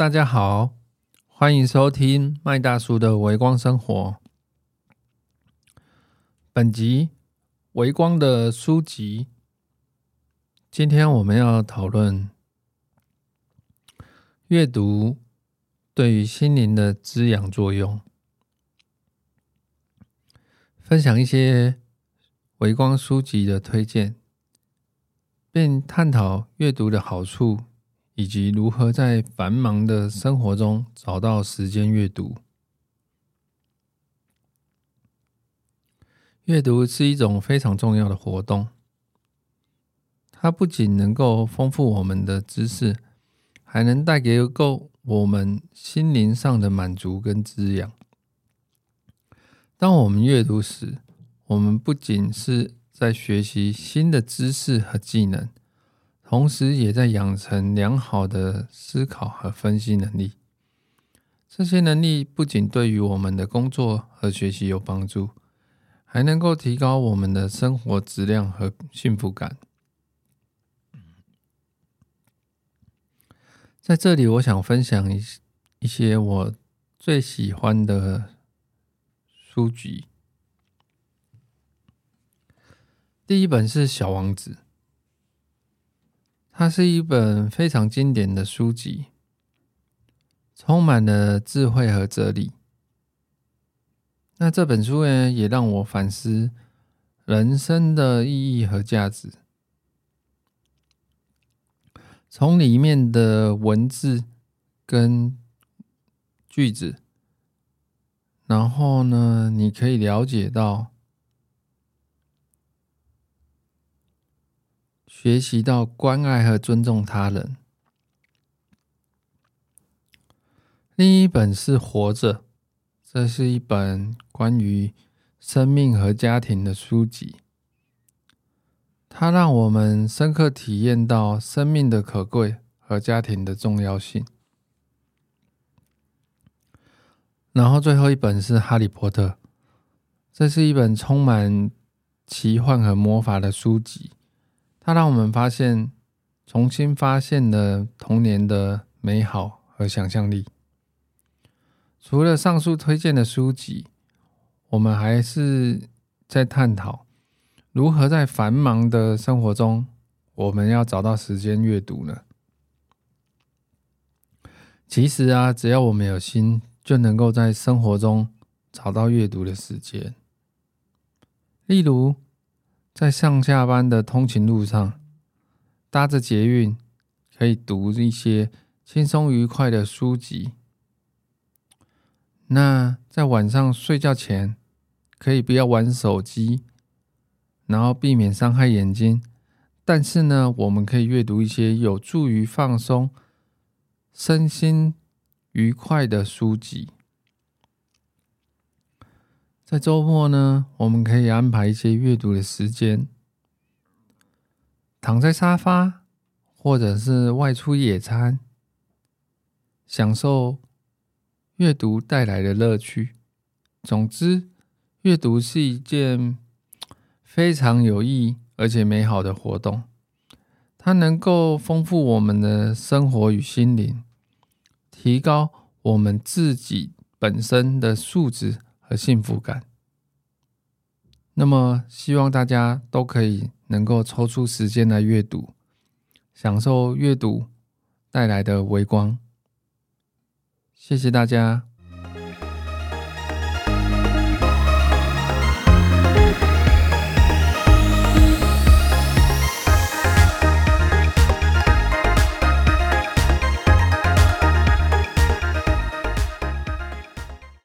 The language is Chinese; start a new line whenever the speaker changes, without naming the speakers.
大家好，欢迎收听麦大叔的微光生活。本集微光的书籍，今天我们要讨论阅读对于心灵的滋养作用，分享一些微光书籍的推荐，并探讨阅读的好处。以及如何在繁忙的生活中找到时间阅读。阅读是一种非常重要的活动，它不仅能够丰富我们的知识，还能带给够我们心灵上的满足跟滋养。当我们阅读时，我们不仅是在学习新的知识和技能。同时，也在养成良好的思考和分析能力。这些能力不仅对于我们的工作和学习有帮助，还能够提高我们的生活质量和幸福感。在这里，我想分享一一些我最喜欢的书籍。第一本是《小王子》。它是一本非常经典的书籍，充满了智慧和哲理。那这本书呢，也让我反思人生的意义和价值。从里面的文字跟句子，然后呢，你可以了解到。学习到关爱和尊重他人。另一本是《活着》，这是一本关于生命和家庭的书籍。它让我们深刻体验到生命的可贵和家庭的重要性。然后最后一本是《哈利波特》，这是一本充满奇幻和魔法的书籍。它让我们发现，重新发现了童年的美好和想象力。除了上述推荐的书籍，我们还是在探讨如何在繁忙的生活中，我们要找到时间阅读呢？其实啊，只要我们有心，就能够在生活中找到阅读的时间。例如。在上下班的通勤路上，搭着捷运，可以读一些轻松愉快的书籍。那在晚上睡觉前，可以不要玩手机，然后避免伤害眼睛。但是呢，我们可以阅读一些有助于放松身心愉快的书籍。在周末呢，我们可以安排一些阅读的时间，躺在沙发，或者是外出野餐，享受阅读带来的乐趣。总之，阅读是一件非常有益而且美好的活动，它能够丰富我们的生活与心灵，提高我们自己本身的素质。和幸福感。那么，希望大家都可以能够抽出时间来阅读，享受阅读带来的微光。谢谢大家。